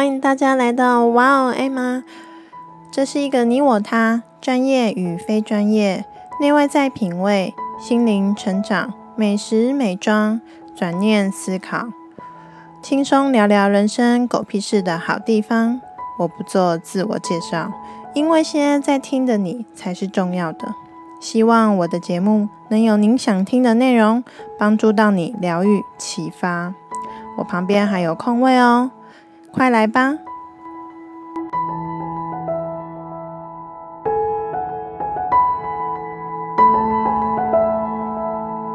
欢迎大家来到哇哦艾玛，这是一个你我他专业与非专业、内外在品味、心灵成长、美食美妆、转念思考，轻松聊聊人生狗屁事的好地方。我不做自我介绍，因为现在在听的你才是重要的。希望我的节目能有您想听的内容，帮助到你疗愈启发。我旁边还有空位哦。快来吧。